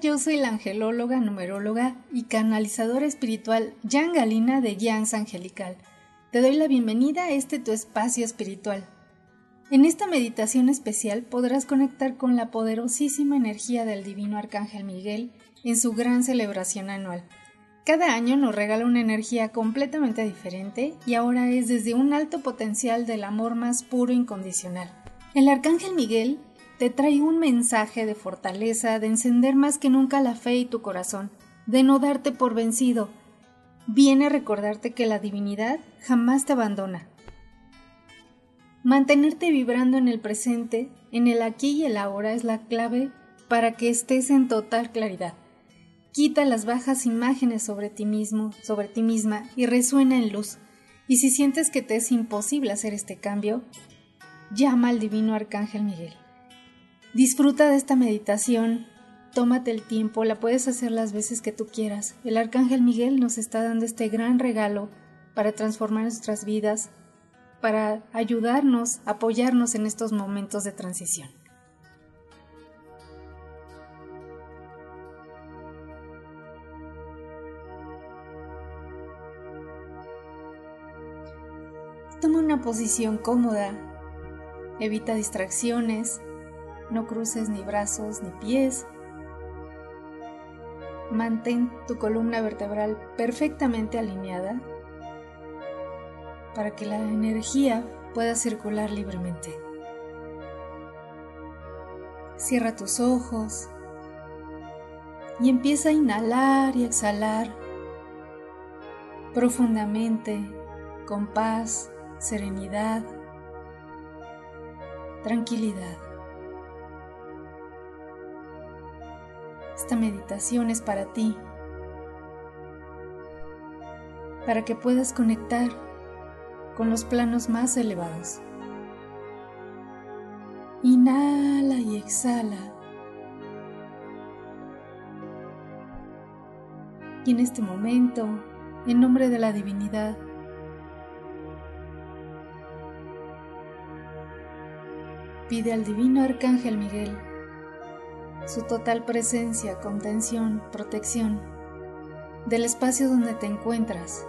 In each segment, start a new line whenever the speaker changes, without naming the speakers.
Yo soy la angelóloga, numeróloga y canalizadora espiritual Jan Galina de Guianza Angelical. Te doy la bienvenida a este tu espacio espiritual. En esta meditación especial podrás conectar con la poderosísima energía del Divino Arcángel Miguel en su gran celebración anual. Cada año nos regala una energía completamente diferente y ahora es desde un alto potencial del amor más puro e incondicional. El Arcángel Miguel te trae un mensaje de fortaleza, de encender más que nunca la fe y tu corazón, de no darte por vencido. Viene a recordarte que la divinidad jamás te abandona. Mantenerte vibrando en el presente, en el aquí y el ahora es la clave para que estés en total claridad. Quita las bajas imágenes sobre ti mismo, sobre ti misma y resuena en luz. Y si sientes que te es imposible hacer este cambio, llama al divino arcángel Miguel. Disfruta de esta meditación, tómate el tiempo, la puedes hacer las veces que tú quieras. El Arcángel Miguel nos está dando este gran regalo para transformar nuestras vidas, para ayudarnos, apoyarnos en estos momentos de transición. Toma una posición cómoda, evita distracciones, no cruces ni brazos ni pies. Mantén tu columna vertebral perfectamente alineada para que la energía pueda circular libremente. Cierra tus ojos y empieza a inhalar y exhalar profundamente, con paz, serenidad, tranquilidad. Esta meditación es para ti, para que puedas conectar con los planos más elevados. Inhala y exhala. Y en este momento, en nombre de la divinidad, pide al divino arcángel Miguel su total presencia, contención, protección del espacio donde te encuentras,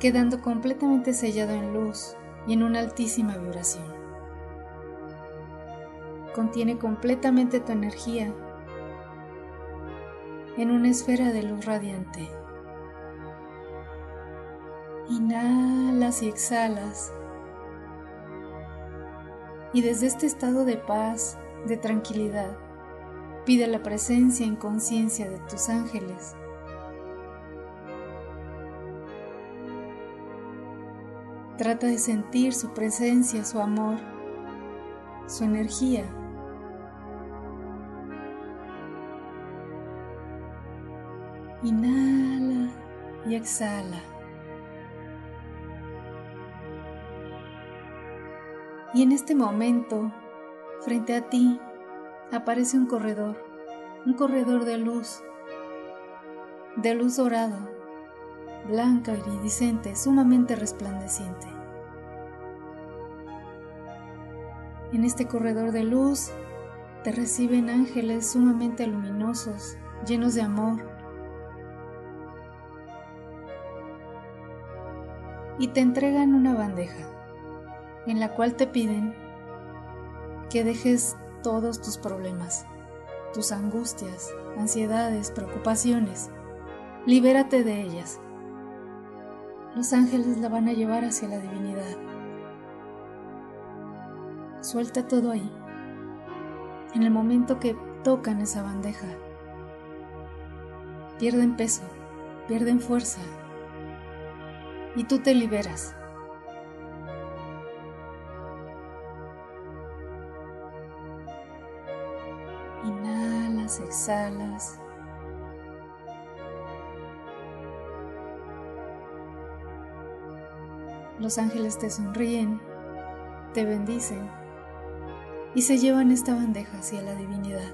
quedando completamente sellado en luz y en una altísima vibración. Contiene completamente tu energía en una esfera de luz radiante. Inhalas y exhalas. Y desde este estado de paz, de tranquilidad. Pide la presencia en conciencia de tus ángeles. Trata de sentir su presencia, su amor, su energía. Inhala y exhala. Y en este momento Frente a ti aparece un corredor, un corredor de luz, de luz dorada, blanca, iridiscente, sumamente resplandeciente. En este corredor de luz te reciben ángeles sumamente luminosos, llenos de amor. Y te entregan una bandeja en la cual te piden que dejes todos tus problemas, tus angustias, ansiedades, preocupaciones. Libérate de ellas. Los ángeles la van a llevar hacia la divinidad. Suelta todo ahí. En el momento que tocan esa bandeja, pierden peso, pierden fuerza y tú te liberas. exhalas. Los ángeles te sonríen, te bendicen y se llevan esta bandeja hacia la divinidad.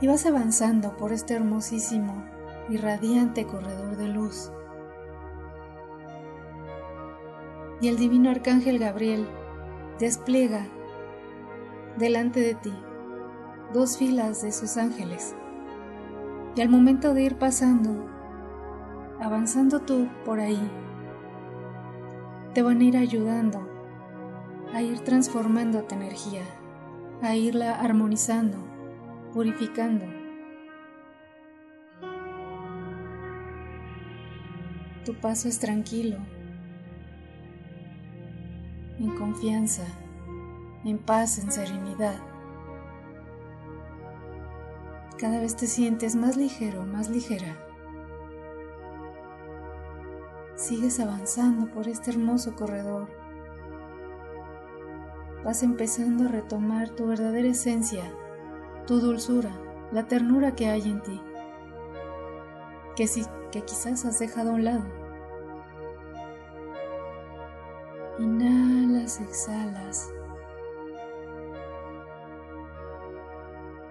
Y vas avanzando por este hermosísimo y radiante corredor de luz. Y el divino arcángel Gabriel despliega delante de ti dos filas de sus ángeles. Y al momento de ir pasando, avanzando tú por ahí, te van a ir ayudando a ir transformando tu energía, a irla armonizando, purificando. Tu paso es tranquilo, en confianza, en paz, en serenidad. Cada vez te sientes más ligero, más ligera. Sigues avanzando por este hermoso corredor. Vas empezando a retomar tu verdadera esencia, tu dulzura, la ternura que hay en ti, que, sí, que quizás has dejado a un lado. Exhalas.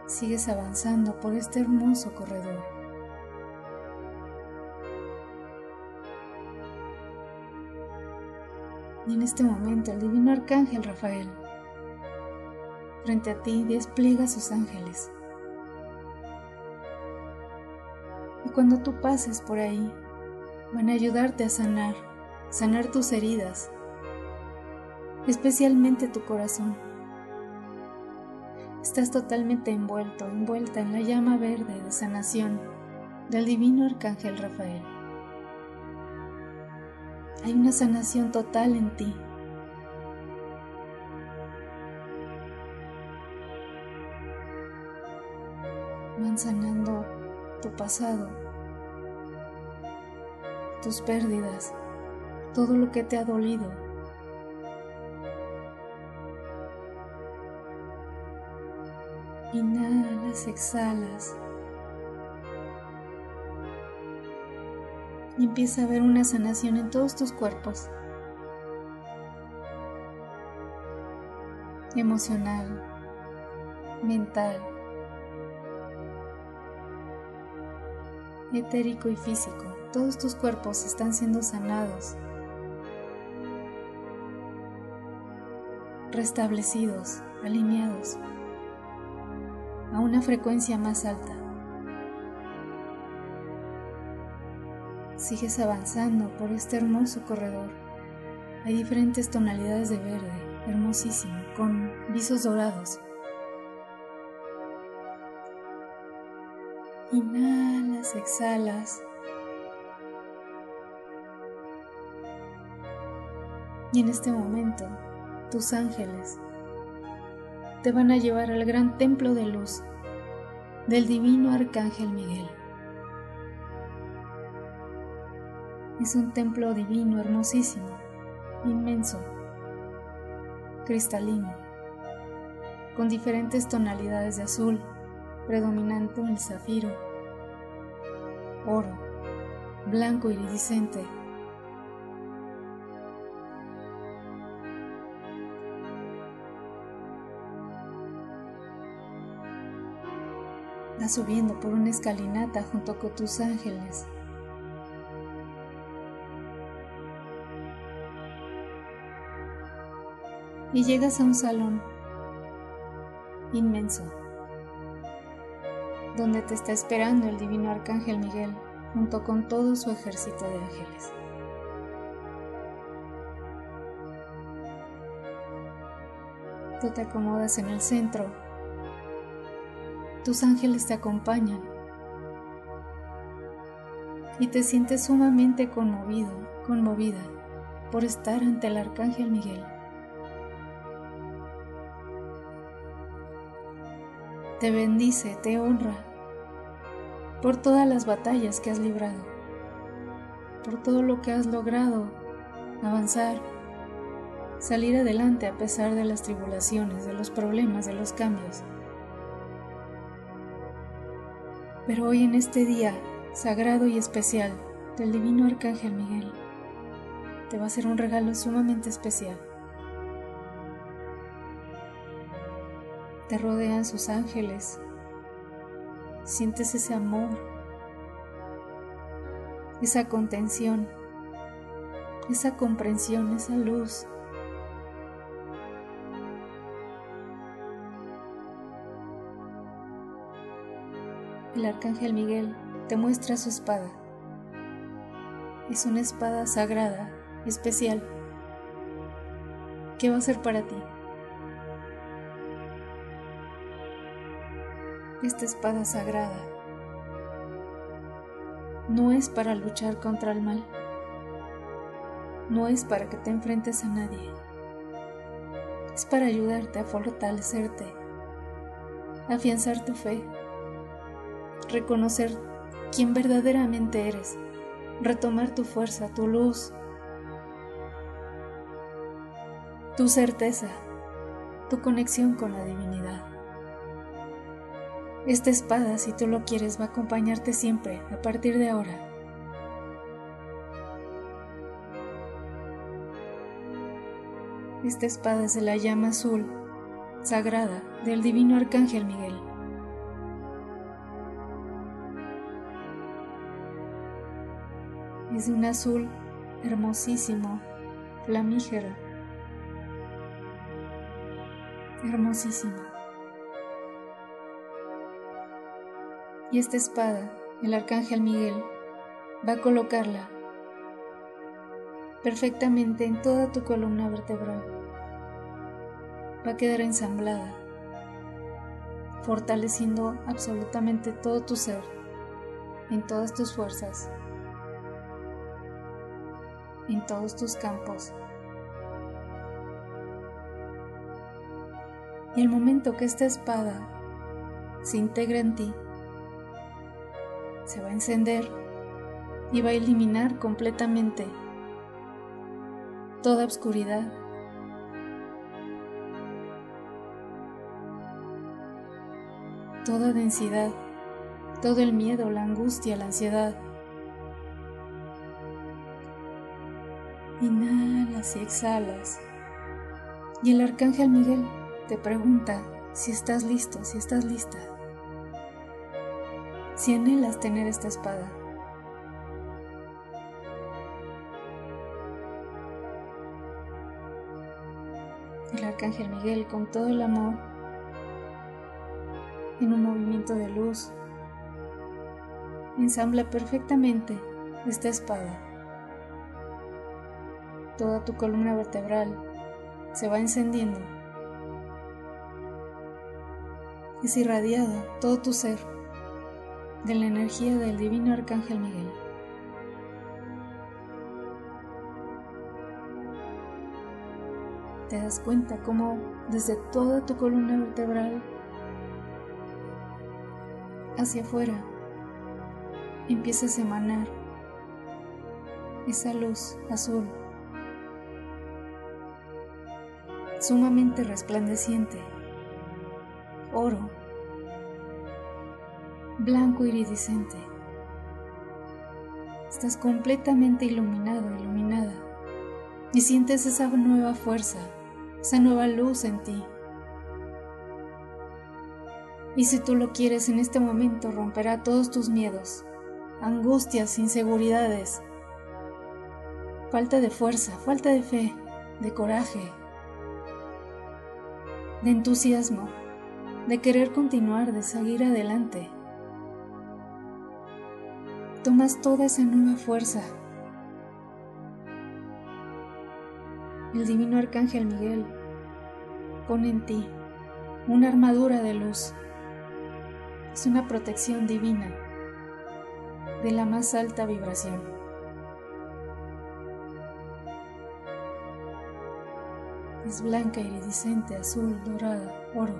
Sigues avanzando por este hermoso corredor. Y en este momento el divino arcángel Rafael frente a ti despliega sus ángeles. Y cuando tú pases por ahí, van a ayudarte a sanar, sanar tus heridas, especialmente tu corazón. Estás totalmente envuelto, envuelta en la llama verde de sanación del divino arcángel Rafael. Hay una sanación total en ti. Van sanando tu pasado, tus pérdidas, todo lo que te ha dolido. Inhalas, exhalas. Y empieza a haber una sanación en todos tus cuerpos. Emocional, mental, etérico y físico. Todos tus cuerpos están siendo sanados, restablecidos, alineados una frecuencia más alta. Sigues avanzando por este hermoso corredor. Hay diferentes tonalidades de verde, hermosísimo, con visos dorados. Inhalas, exhalas. Y en este momento, tus ángeles te van a llevar al gran templo de luz del divino arcángel Miguel. Es un templo divino, hermosísimo, inmenso, cristalino, con diferentes tonalidades de azul, predominante el zafiro, oro, blanco iridiscente, Vas subiendo por una escalinata junto con tus ángeles. Y llegas a un salón inmenso, donde te está esperando el divino arcángel Miguel junto con todo su ejército de ángeles. Tú te acomodas en el centro tus ángeles te acompañan y te sientes sumamente conmovido, conmovida por estar ante el Arcángel Miguel. Te bendice, te honra por todas las batallas que has librado, por todo lo que has logrado avanzar, salir adelante a pesar de las tribulaciones, de los problemas, de los cambios. Pero hoy en este día sagrado y especial del Divino Arcángel Miguel te va a hacer un regalo sumamente especial. Te rodean sus ángeles. Sientes ese amor, esa contención, esa comprensión, esa luz. El arcángel Miguel te muestra su espada. Es una espada sagrada, especial. ¿Qué va a ser para ti? Esta espada sagrada no es para luchar contra el mal, no es para que te enfrentes a nadie, es para ayudarte a fortalecerte, afianzar tu fe, reconocer quién verdaderamente eres, retomar tu fuerza, tu luz, tu certeza, tu conexión con la divinidad. Esta espada, si tú lo quieres, va a acompañarte siempre a partir de ahora. Esta espada es de la llama azul, sagrada, del divino arcángel Miguel. Es de un azul hermosísimo, flamígero, hermosísimo. Y esta espada, el arcángel Miguel, va a colocarla perfectamente en toda tu columna vertebral. Va a quedar ensamblada, fortaleciendo absolutamente todo tu ser, en todas tus fuerzas, en todos tus campos. Y el momento que esta espada se integra en ti, se va a encender y va a eliminar completamente toda oscuridad. Toda densidad, todo el miedo, la angustia, la ansiedad. Inhalas y exhalas. Y el arcángel Miguel te pregunta si estás listo, si estás lista si anhelas tener esta espada. El arcángel Miguel, con todo el amor, en un movimiento de luz, ensambla perfectamente esta espada. Toda tu columna vertebral se va encendiendo. Es irradiado todo tu ser de la energía del divino arcángel Miguel. Te das cuenta cómo desde toda tu columna vertebral hacia afuera empiezas a emanar esa luz azul sumamente resplandeciente, oro. Blanco iridiscente. Estás completamente iluminado, iluminada, y sientes esa nueva fuerza, esa nueva luz en ti. Y si tú lo quieres en este momento, romperá todos tus miedos, angustias, inseguridades, falta de fuerza, falta de fe, de coraje, de entusiasmo, de querer continuar, de seguir adelante tomas toda esa nueva fuerza. El divino arcángel Miguel pone en ti una armadura de luz. Es una protección divina de la más alta vibración. Es blanca, iridiscente, azul, dorada, oro.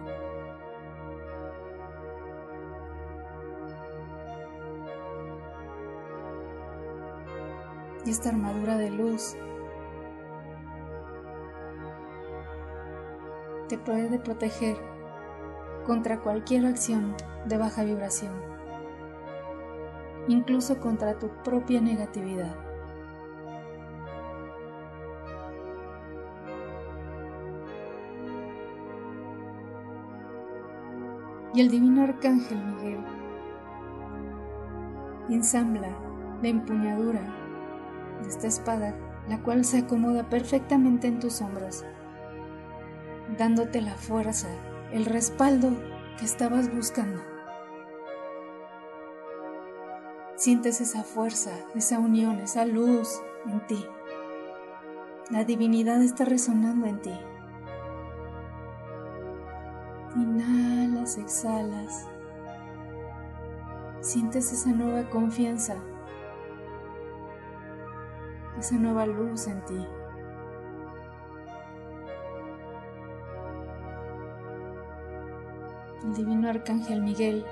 y esta armadura de luz te puede proteger contra cualquier acción de baja vibración. incluso contra tu propia negatividad. Y el divino arcángel Miguel ensambla la empuñadura de esta espada, la cual se acomoda perfectamente en tus hombros, dándote la fuerza, el respaldo que estabas buscando. Sientes esa fuerza, esa unión, esa luz en ti. La divinidad está resonando en ti. Inhalas, exhalas. Sientes esa nueva confianza, esa nueva luz en ti. El divino arcángel Miguel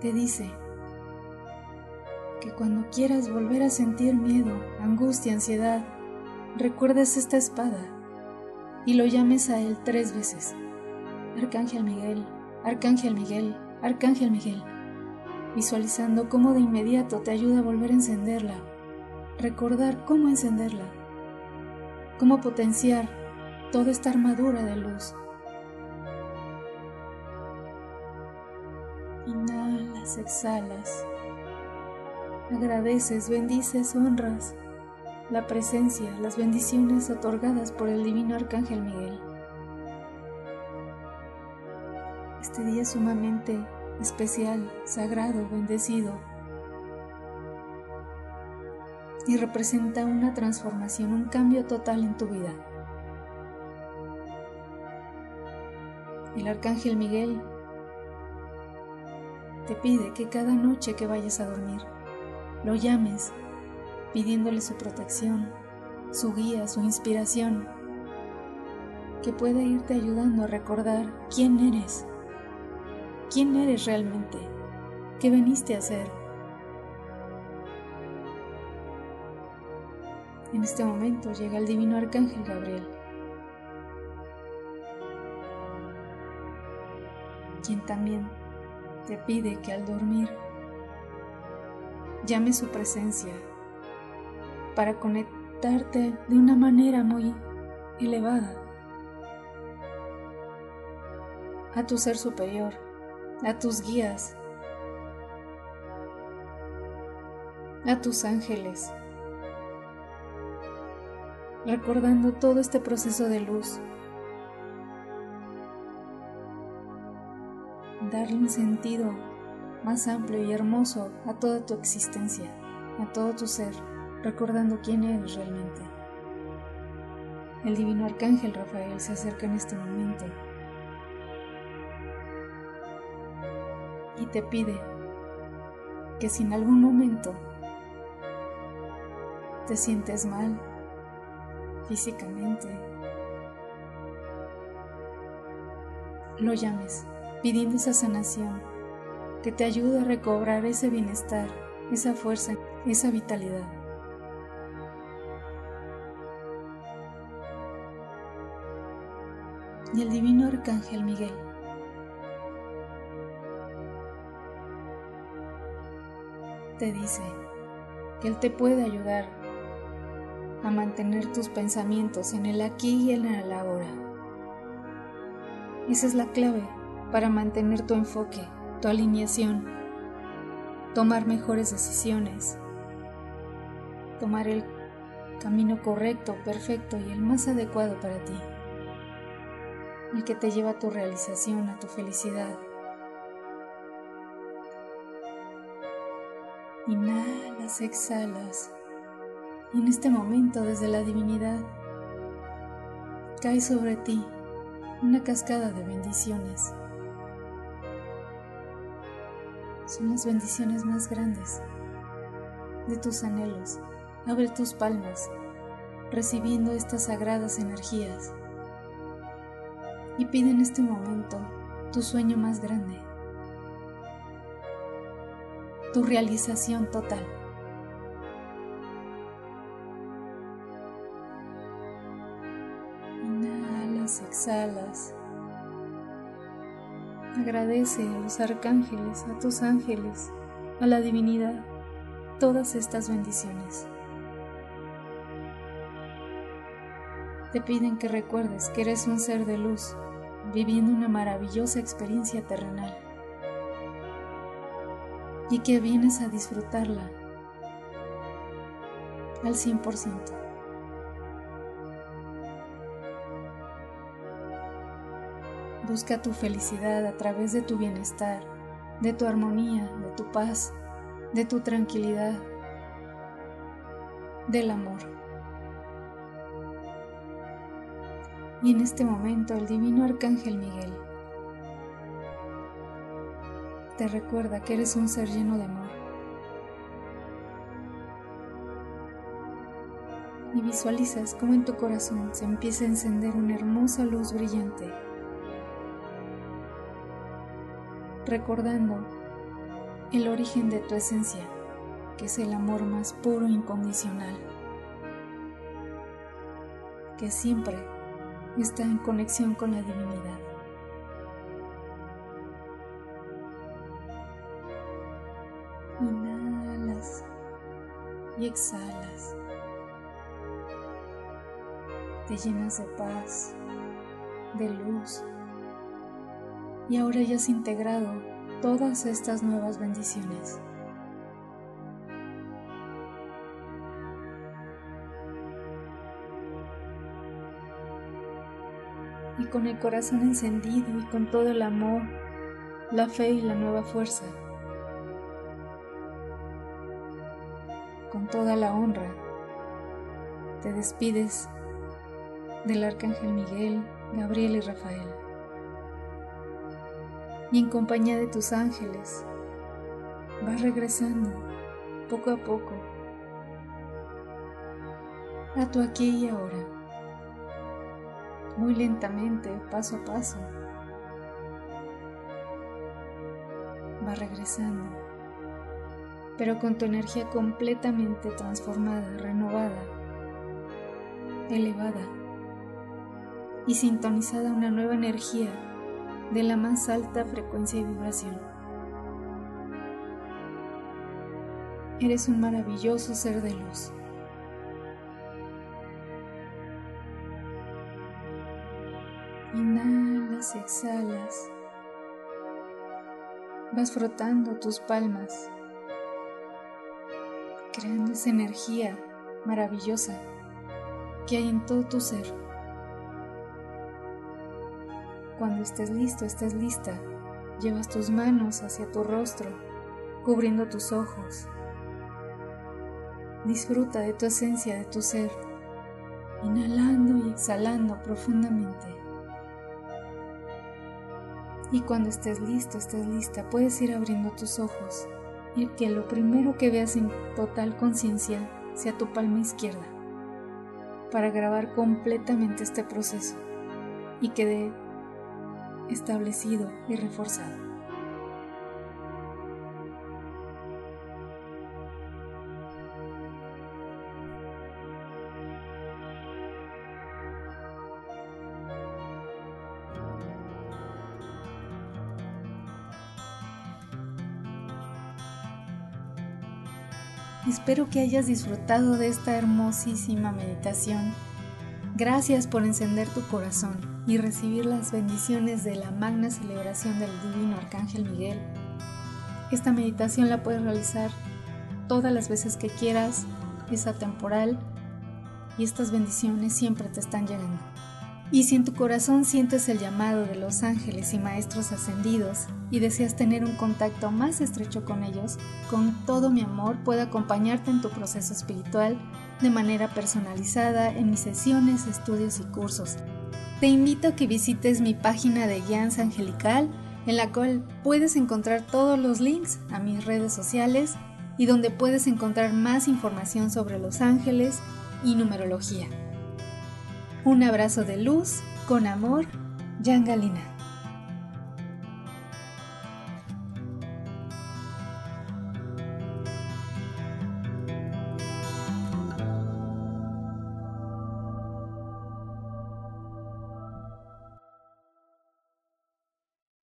te dice que cuando quieras volver a sentir miedo, angustia, ansiedad, recuerdes esta espada y lo llames a él tres veces. Arcángel Miguel, Arcángel Miguel, Arcángel Miguel, visualizando cómo de inmediato te ayuda a volver a encenderla, recordar cómo encenderla, cómo potenciar toda esta armadura de luz. Inhalas, exhalas, agradeces, bendices, honras la presencia, las bendiciones otorgadas por el divino Arcángel Miguel. Este día es sumamente especial, sagrado, bendecido y representa una transformación, un cambio total en tu vida. El Arcángel Miguel te pide que cada noche que vayas a dormir lo llames pidiéndole su protección, su guía, su inspiración, que pueda irte ayudando a recordar quién eres, quién eres realmente, qué veniste a hacer. En este momento llega el divino arcángel Gabriel, quien también te pide que al dormir llame su presencia para conectarte de una manera muy elevada a tu ser superior, a tus guías, a tus ángeles, recordando todo este proceso de luz, darle un sentido más amplio y hermoso a toda tu existencia, a todo tu ser recordando quién eres realmente. El divino arcángel Rafael se acerca en este momento y te pide que si en algún momento te sientes mal físicamente, lo llames pidiendo esa sanación que te ayude a recobrar ese bienestar, esa fuerza, esa vitalidad. Y el divino arcángel Miguel. Te dice que Él te puede ayudar a mantener tus pensamientos en el aquí y en el ahora. Esa es la clave para mantener tu enfoque, tu alineación, tomar mejores decisiones, tomar el camino correcto, perfecto y el más adecuado para ti el que te lleva a tu realización, a tu felicidad. Inhalas, exhalas. Y en este momento, desde la divinidad, cae sobre ti una cascada de bendiciones. Son las bendiciones más grandes de tus anhelos. Abre tus palmas, recibiendo estas sagradas energías y pide en este momento tu sueño más grande, tu realización total. Inhalas, exhalas. Agradece a los arcángeles, a tus ángeles, a la divinidad todas estas bendiciones. Te piden que recuerdes que eres un ser de luz viviendo una maravillosa experiencia terrenal y que vienes a disfrutarla al 100%. Busca tu felicidad a través de tu bienestar, de tu armonía, de tu paz, de tu tranquilidad, del amor. Y en este momento el divino arcángel Miguel te recuerda que eres un ser lleno de amor. Y visualizas cómo en tu corazón se empieza a encender una hermosa luz brillante, recordando el origen de tu esencia, que es el amor más puro e incondicional, que siempre está en conexión con la divinidad. Inhalas y exhalas. Te llenas de paz, de luz. Y ahora ya has integrado todas estas nuevas bendiciones. Con el corazón encendido y con todo el amor, la fe y la nueva fuerza, con toda la honra, te despides del Arcángel Miguel, Gabriel y Rafael. Y en compañía de tus ángeles, vas regresando poco a poco a tu aquí y ahora, muy lentamente, paso a paso. Va regresando pero con tu energía completamente transformada, renovada, elevada y sintonizada a una nueva energía de la más alta frecuencia y vibración. Eres un maravilloso ser de luz. Inhalas y exhalas. Vas frotando tus palmas creando esa energía maravillosa que hay en todo tu ser. Cuando estés listo, estés lista, llevas tus manos hacia tu rostro, cubriendo tus ojos. Disfruta de tu esencia, de tu ser, inhalando y exhalando profundamente. Y cuando estés listo, estés lista, puedes ir abriendo tus ojos y que lo primero que veas en total conciencia sea tu palma izquierda, para grabar completamente este proceso y quede establecido y reforzado. Espero que hayas disfrutado de esta hermosísima meditación. Gracias por encender tu corazón y recibir las bendiciones de la magna celebración del Divino Arcángel Miguel. Esta meditación la puedes realizar todas las veces que quieras, es atemporal y estas bendiciones siempre te están llegando. Y si en tu corazón sientes el llamado de los ángeles y maestros ascendidos y deseas tener un contacto más estrecho con ellos, con todo mi amor puedo acompañarte en tu proceso espiritual de manera personalizada en mis sesiones, estudios y cursos. Te invito a que visites mi página de guianza angelical en la cual puedes encontrar todos los links a mis redes sociales y donde puedes encontrar más información sobre los ángeles y numerología. Un abrazo de luz, con amor, Yangalina.